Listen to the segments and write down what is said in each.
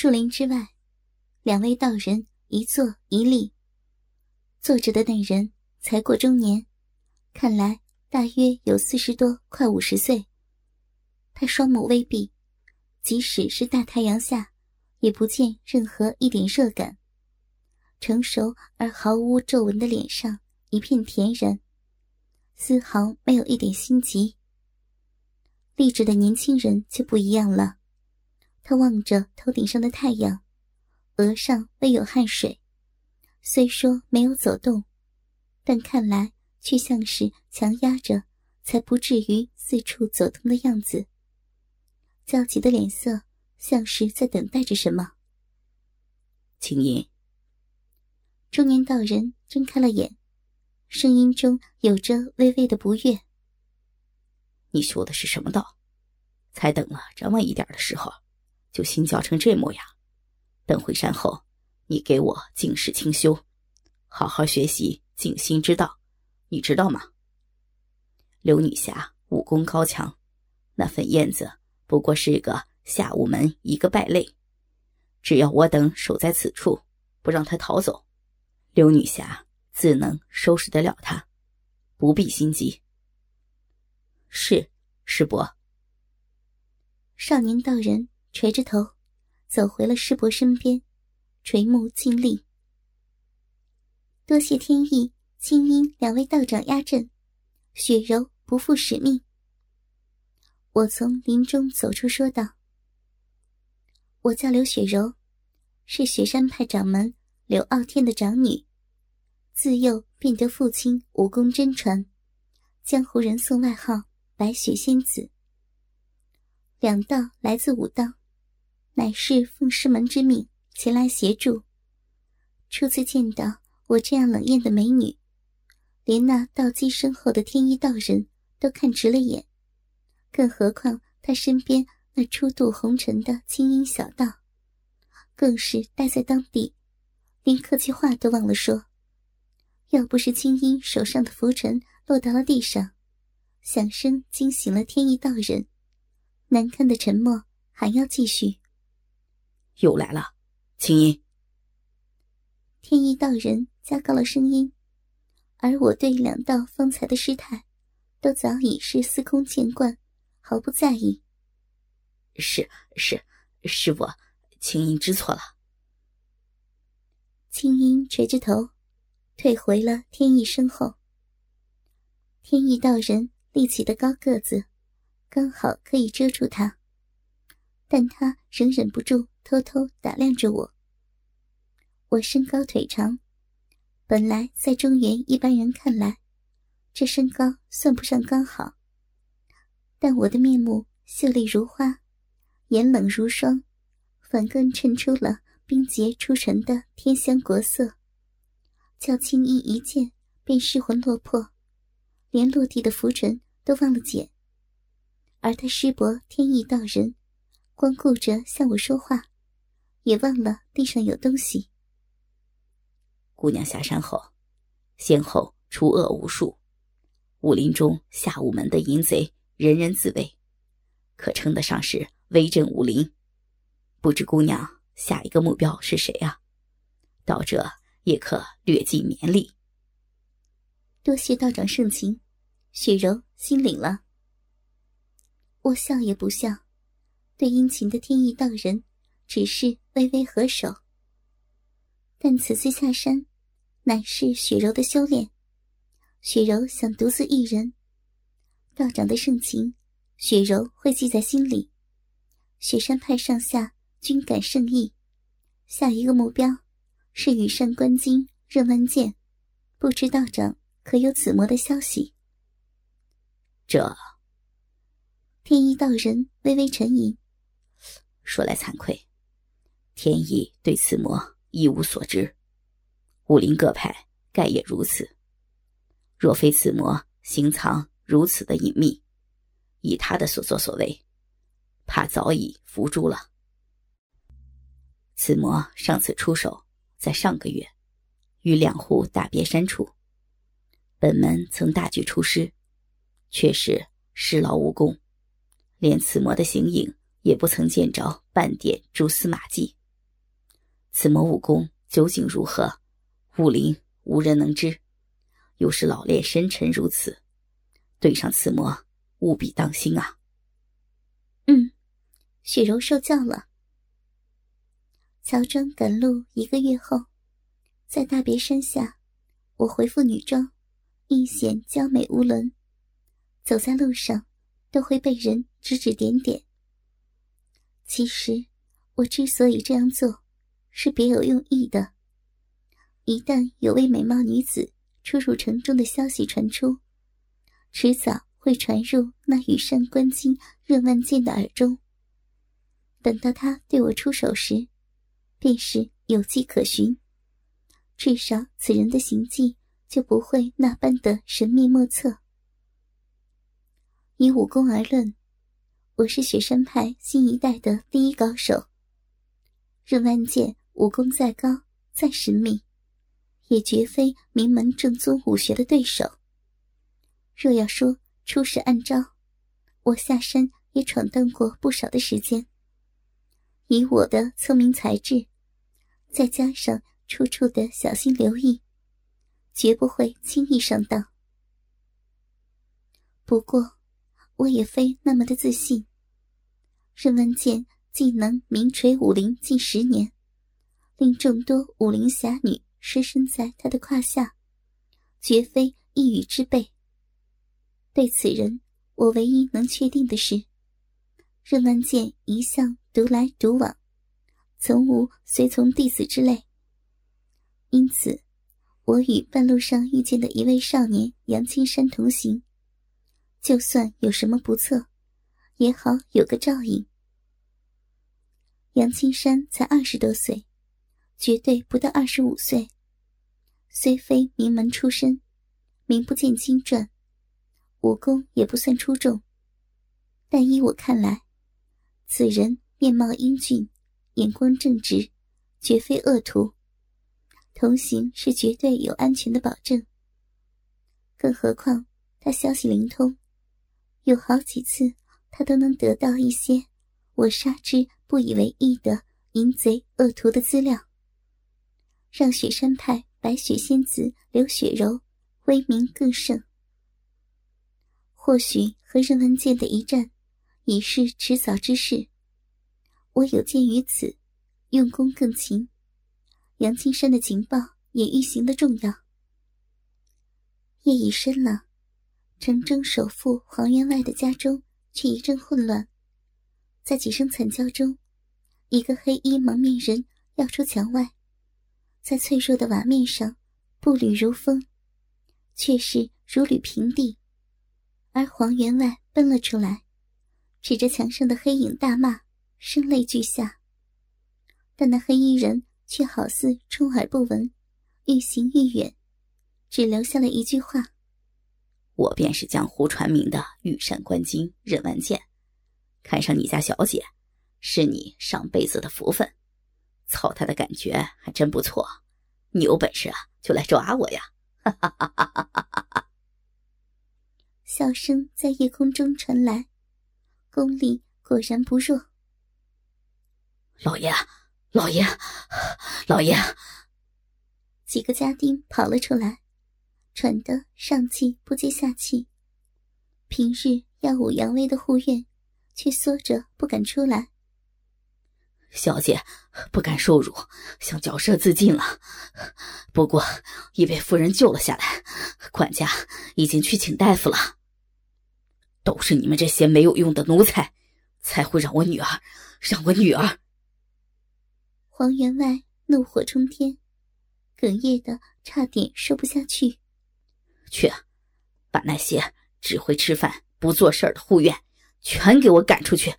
树林之外，两位道人一坐一立。坐着的那人才过中年，看来大约有四十多，快五十岁。他双目微闭，即使是大太阳下，也不见任何一点热感。成熟而毫无皱纹的脸上一片恬然，丝毫没有一点心急。立志的年轻人就不一样了，他望着头顶上的太阳，额上微有汗水，虽说没有走动，但看来却像是强压着，才不至于四处走动的样子。焦急的脸色，像是在等待着什么。青音。中年道人睁开了眼，声音中有着微微的不悦：“你说的是什么道？才等了这么一点的时候，就心焦成这模样。等回山后，你给我静室清修，好好学习静心之道，你知道吗？刘女侠武功高强，那粉燕子不过是个下午门一个败类，只要我等守在此处，不让她逃走。”刘女侠自能收拾得了他，不必心急。是师伯。少年道人垂着头，走回了师伯身边，垂目静立。多谢天意、青音两位道长压阵，雪柔不负使命。我从林中走出，说道：“我叫刘雪柔，是雪山派掌门。”刘傲天的长女，自幼便得父亲武功真传，江湖人送外号“白雪仙子”。两道来自武当，乃是奉师门之命前来协助。初次见到我这样冷艳的美女，连那道基身后的天一道人都看直了眼，更何况他身边那初渡红尘的青音小道，更是待在当地。连客气话都忘了说，要不是青音手上的拂尘落到了地上，响声惊醒了天一道人，难堪的沉默还要继续。又来了，青音。天意道人加高了声音，而我对两道方才的失态，都早已是司空见惯，毫不在意。是是，师傅，青音知错了。青音垂着头，退回了天意身后。天意道人立起的高个子，刚好可以遮住他，但他仍忍不住偷偷打量着我。我身高腿长，本来在中原一般人看来，这身高算不上刚好，但我的面目秀丽如花，眼冷如霜，反更衬出了。冰洁出尘的天香国色，叫青衣一见便失魂落魄，连落地的拂尘都忘了捡。而他师伯天意道人，光顾着向我说话，也忘了地上有东西。姑娘下山后，先后除恶无数，武林中下五门的淫贼人人自危，可称得上是威震武林。不知姑娘。下一个目标是谁啊？道者也可略尽绵力。多谢道长盛情，雪柔心领了。我笑也不笑，对殷勤的天意道人，只是微微合手。但此次下山，乃是雪柔的修炼，雪柔想独自一人，道长的盛情，雪柔会记在心里。雪山派上下。均感圣意，下一个目标是羽扇纶巾任万剑，不知道长可有此魔的消息？这天一道人微微沉吟，说来惭愧，天意对此魔一无所知，武林各派盖也如此。若非此魔行藏如此的隐秘，以他的所作所为，怕早已伏诛了。此魔上次出手，在上个月，于两湖大别山处。本门曾大举出师，却是失劳无功，连此魔的形影也不曾见着半点蛛丝马迹。此魔武功究竟如何，武林无人能知。又是老练深沉如此，对上此魔，务必当心啊！嗯，雪柔受教了。乔装赶路一个月后，在大别山下，我回复女装，一显娇美无伦。走在路上，都会被人指指点点。其实，我之所以这样做，是别有用意的。一旦有位美貌女子出入城中的消息传出，迟早会传入那羽扇纶巾任万剑的耳中。等到他对我出手时，便是有迹可循。至少此人的行迹就不会那般的神秘莫测。以武功而论，我是雪山派新一代的第一高手。任万剑武功再高再神秘，也绝非名门正宗武学的对手。若要说出使暗招，我下山也闯荡过不少的时间。以我的聪明才智，再加上处处的小心留意，绝不会轻易上当。不过，我也非那么的自信。任文健既能名垂武林近十年，令众多武林侠女失身在他的胯下，绝非一语之辈。对此人，我唯一能确定的是，任万剑一向独来独往，从无随从弟子之类。因此，我与半路上遇见的一位少年杨青山同行。就算有什么不测，也好有个照应。杨青山才二十多岁，绝对不到二十五岁。虽非名门出身，名不见经传，武功也不算出众，但依我看来，此人面貌英俊，眼光正直，绝非恶徒。同行是绝对有安全的保证。更何况他消息灵通。有好几次，他都能得到一些我杀之不以为意的淫贼恶徒的资料，让雪山派白雪仙子刘雪柔威名更盛。或许和任文健的一战已是迟早之事，我有鉴于此，用功更勤。杨青山的情报也愈行的重要。夜已深了。城中首富黄员外的家中却一阵混乱，在几声惨叫中，一个黑衣蒙面人要出墙外，在脆弱的瓦面上步履如风，却是如履平地。而黄员外奔了出来，指着墙上的黑影大骂，声泪俱下。但那黑衣人却好似充耳不闻，愈行愈远，只留下了一句话。我便是江湖传名的羽扇纶巾任万剑，看上你家小姐，是你上辈子的福分，操他的感觉还真不错，你有本事啊就来抓我呀！哈哈哈哈哈哈哈！笑声在夜空中传来，功力果然不弱。老爷，老爷，老爷！几个家丁跑了出来。喘得上气不接下气，平日耀武扬威的护院，却缩着不敢出来。小姐不敢受辱，想绞舌自尽了，不过已被夫人救了下来。管家已经去请大夫了。都是你们这些没有用的奴才，才会让我女儿，让我女儿。黄员外怒火冲天，哽咽的差点说不下去。去，把那些只会吃饭不做事的护院全给我赶出去！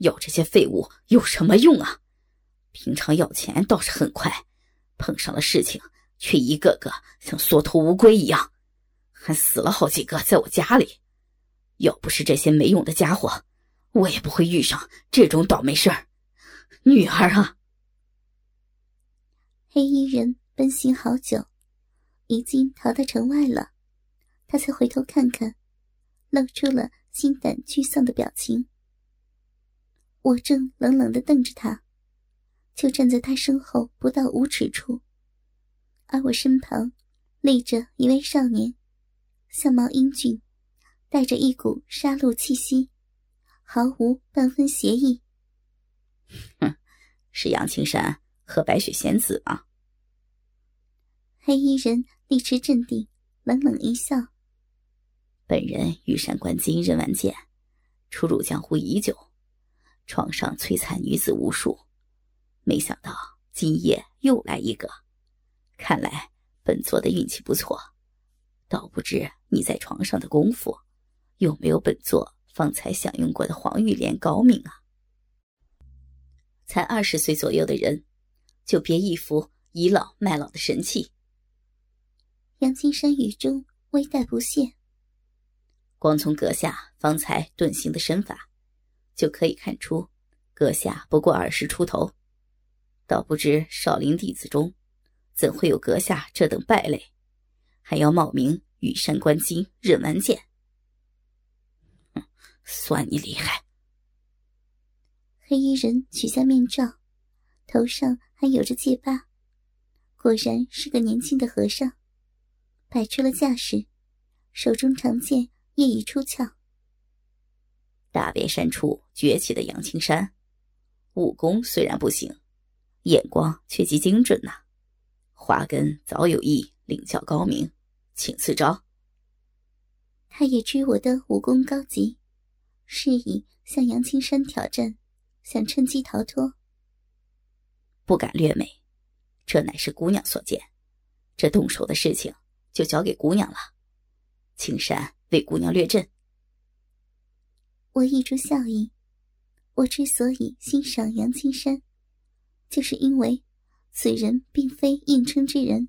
要这些废物有什么用啊？平常要钱倒是很快，碰上了事情却一个个像缩头乌龟一样，还死了好几个在我家里。要不是这些没用的家伙，我也不会遇上这种倒霉事儿。女儿啊！黑衣人奔行好久，已经逃到城外了。他才回头看看，露出了心胆俱丧的表情。我正冷冷的瞪着他，就站在他身后不到五尺处，而我身旁立着一位少年，相貌英俊，带着一股杀戮气息，毫无半分邪意。哼，是杨青山和白雪仙子吗？黑衣人立持镇定，冷冷一笑：“本人羽山观今任万剑，出入江湖已久，床上摧残女子无数。”没想到今夜又来一个，看来本座的运气不错。倒不知你在床上的功夫，有没有本座方才享用过的黄玉莲高明啊？才二十岁左右的人，就别一副倚老卖老的神气。杨青山语中微带不屑，光从阁下方才遁形的身法，就可以看出，阁下不过二十出头。倒不知少林弟子中，怎会有阁下这等败类，还要冒名羽山观今任完剑？算你厉害！黑衣人取下面罩，头上还有着戒疤，果然是个年轻的和尚。摆出了架势，手中长剑业已出鞘。大别山处崛起的杨青山，武功虽然不行。眼光却极精准呐！华根早有意领教高明，请赐招。他也知我的武功高级，是以向杨青山挑战，想趁机逃脱。不敢略美，这乃是姑娘所见，这动手的事情就交给姑娘了。青山为姑娘略阵。我溢出笑意，我之所以欣赏杨青山。就是因为此人并非硬撑之人，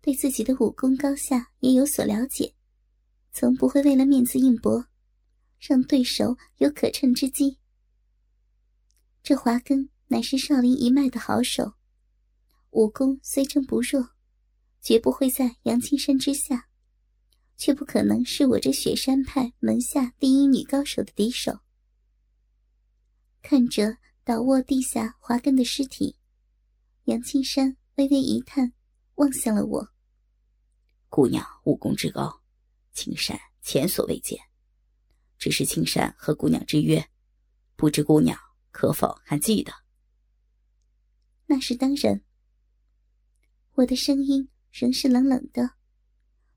对自己的武功高下也有所了解，从不会为了面子硬搏，让对手有可乘之机。这华根乃是少林一脉的好手，武功虽称不弱，绝不会在杨青山之下，却不可能是我这雪山派门下第一女高手的敌手。看着。倒卧地下，华根的尸体。杨青山微微一叹，望向了我。姑娘武功之高，青山前所未见。只是青山和姑娘之约，不知姑娘可否还记得？那是当然。我的声音仍是冷冷的，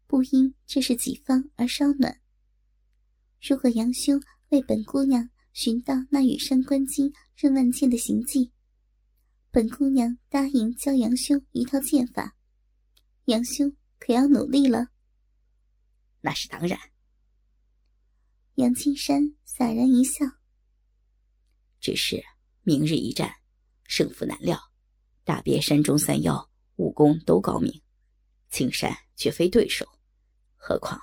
不因这是己方而稍暖。如果杨兄为本姑娘。寻到那羽山观今任万剑的行迹，本姑娘答应教杨兄一套剑法，杨兄可要努力了。那是当然。杨青山洒然一笑。只是明日一战，胜负难料。大别山中三妖武功都高明，青山绝非对手。何况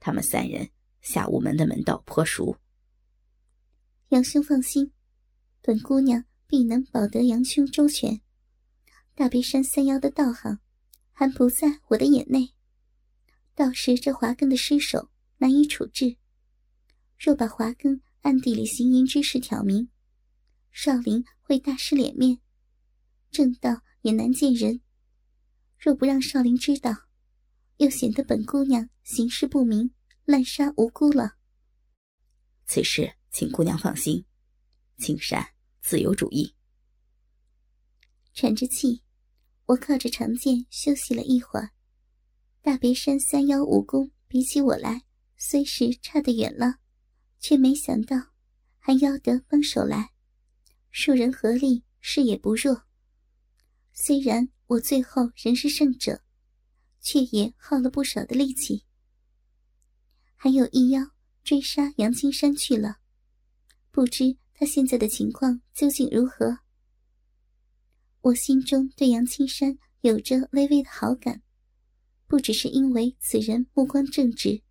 他们三人下午门的门道颇熟。杨兄放心，本姑娘必能保得杨兄周全。大别山三妖的道行，还不在我的眼内。倒是这华根的尸首难以处置。若把华根暗地里行淫之事挑明，少林会大失脸面，正道也难见人。若不让少林知道，又显得本姑娘行事不明，滥杀无辜了。此事。请姑娘放心，青山自有主意。喘着气，我靠着长剑休息了一会儿。大别山三妖武功比起我来，虽是差得远了，却没想到还邀得帮手来，数人合力，势也不弱。虽然我最后仍是胜者，却也耗了不少的力气。还有一妖追杀杨青山去了。不知他现在的情况究竟如何？我心中对杨青山有着微微的好感，不只是因为此人目光正直，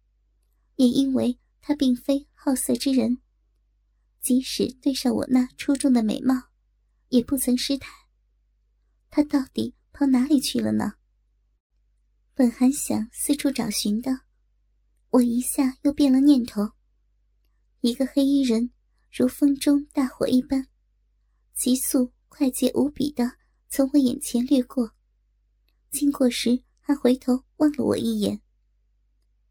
也因为他并非好色之人。即使对上我那出众的美貌，也不曾失态。他到底跑哪里去了呢？本还想四处找寻的，我一下又变了念头。一个黑衣人。如风中大火一般，急速快捷无比的从我眼前掠过，经过时还回头望了我一眼。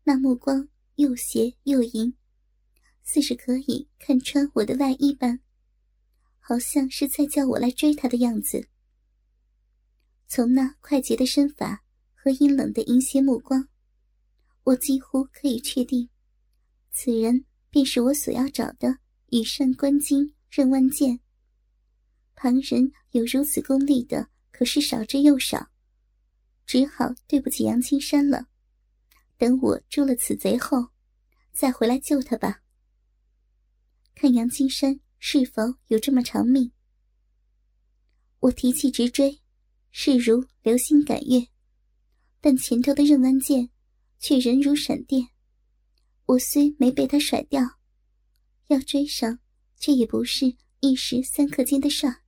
那目光又斜又淫，似是可以看穿我的外衣般，好像是在叫我来追他的样子。从那快捷的身法和阴冷的淫邪目光，我几乎可以确定，此人便是我所要找的羽扇纶巾任万剑。旁人有如此功力的，可是少之又少，只好对不起杨青山了。等我诛了此贼后，再回来救他吧。看杨青山是否有这么长命。我提气直追。势如流星赶月，但前头的任万剑却人如闪电。我虽没被他甩掉，要追上，却也不是一时三刻间的事儿。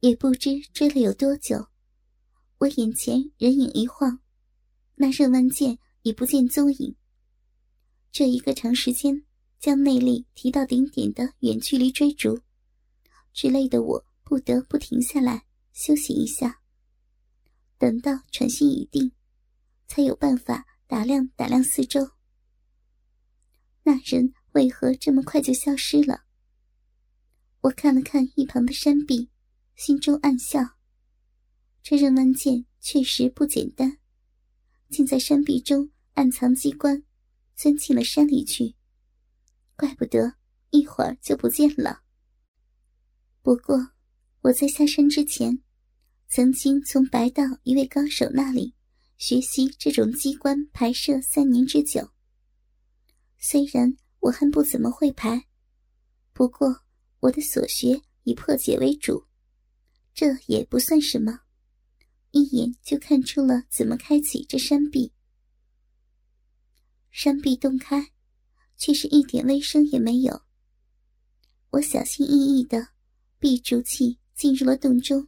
也不知追了有多久，我眼前人影一晃，那任万剑已不见踪影。这一个长时间将内力提到顶点的远距离追逐，之累的我不得不停下来。休息一下，等到喘息已定，才有办法打量打量四周。那人为何这么快就消失了？我看了看一旁的山壁，心中暗笑：这任万剑确实不简单，竟在山壁中暗藏机关，钻进了山里去。怪不得一会儿就不见了。不过我在下山之前。曾经从白道一位高手那里学习这种机关排射三年之久。虽然我还不怎么会排，不过我的所学以破解为主，这也不算什么，一眼就看出了怎么开启这山壁。山壁洞开，却是一点微声也没有。我小心翼翼的闭住气，进入了洞中。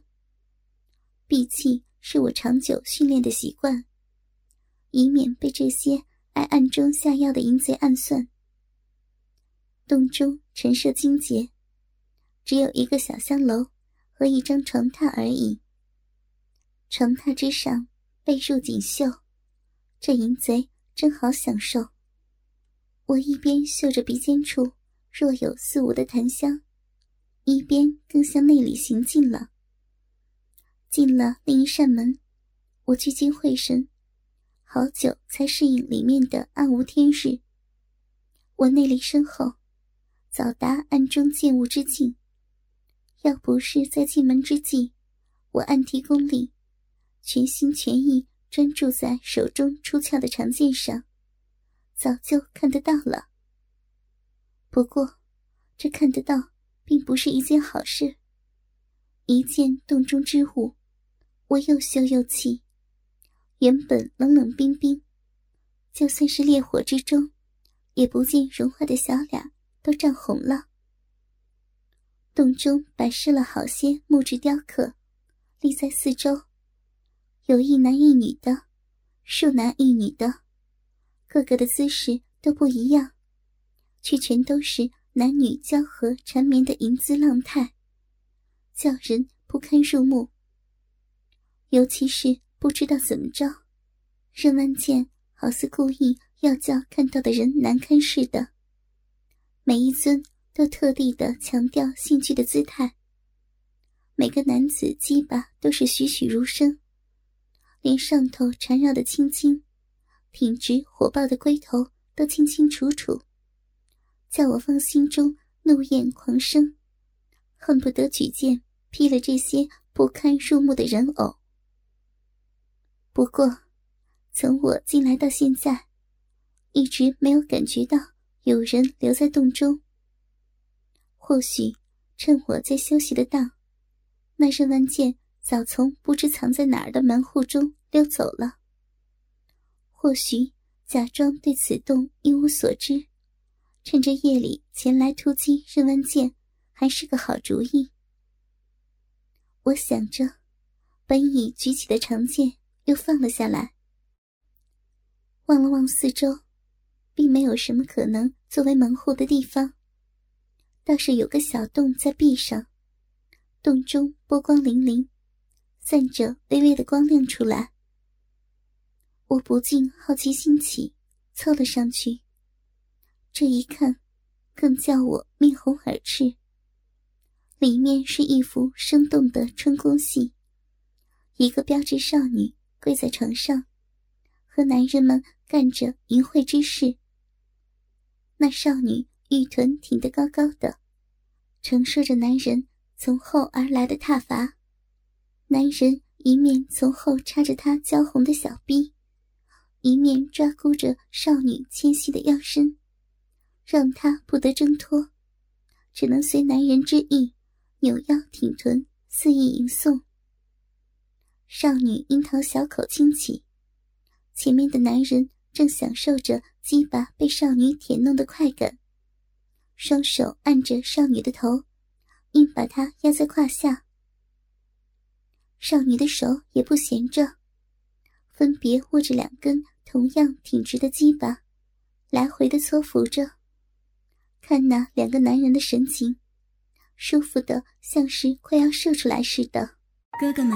闭气是我长久训练的习惯，以免被这些爱暗中下药的淫贼暗算。洞中陈设精洁，只有一个小香楼和一张床榻而已。床榻之上被褥锦绣，这淫贼真好享受。我一边嗅着鼻尖处若有似无的檀香，一边更向内里行进了。进了另一扇门，我聚精会神，好久才适应里面的暗无天日。我内力深厚，早达暗中见物之境。要不是在进门之际，我暗提功力，全心全意专注在手中出鞘的长剑上，早就看得到了。不过，这看得到并不是一件好事。一见洞中之物。我又羞又气，原本冷冷冰冰，就算是烈火之中，也不见融化的小脸都涨红了。洞中摆设了好些木质雕刻，立在四周，有一男一女的，数男一女的，个个的姿势都不一样，却全都是男女交合缠绵的淫姿浪态，叫人不堪入目。尤其是不知道怎么着，任万剑好似故意要叫看到的人难堪似的。每一尊都特地的强调性具的姿态。每个男子鸡巴都是栩栩如生，连上头缠绕的青筋、挺直火爆的龟头都清清楚楚，叫我方心中怒焰狂生，恨不得举剑劈了这些不堪入目的人偶。不过，从我进来到现在，一直没有感觉到有人留在洞中。或许趁我在休息的当，那任万剑早从不知藏在哪儿的门户中溜走了。或许假装对此洞一无所知，趁着夜里前来突击任万剑，还是个好主意。我想着，本已举起的长剑。又放了下来，望了望四周，并没有什么可能作为门户的地方。倒是有个小洞在壁上，洞中波光粼粼，散着微微的光亮出来。我不禁好奇心起，凑了上去。这一看，更叫我面红耳赤。里面是一幅生动的春宫戏，一个标致少女跪在床上，和男人们干着淫秽之事。那少女玉臀挺得高高的，承受着男人从后而来的踏伐。男人一面从后插着她娇红的小臂，一面抓箍着少女纤细的腰身，让她不得挣脱，只能随男人之意。扭腰挺臀，肆意吟诵。少女樱桃小口轻启，前面的男人正享受着鸡巴被少女舔弄的快感，双手按着少女的头，硬把她压在胯下。少女的手也不闲着，分别握着两根同样挺直的鸡巴，来回的搓扶着。看那两个男人的神情。舒服的像是快要射出来似的。哥哥们，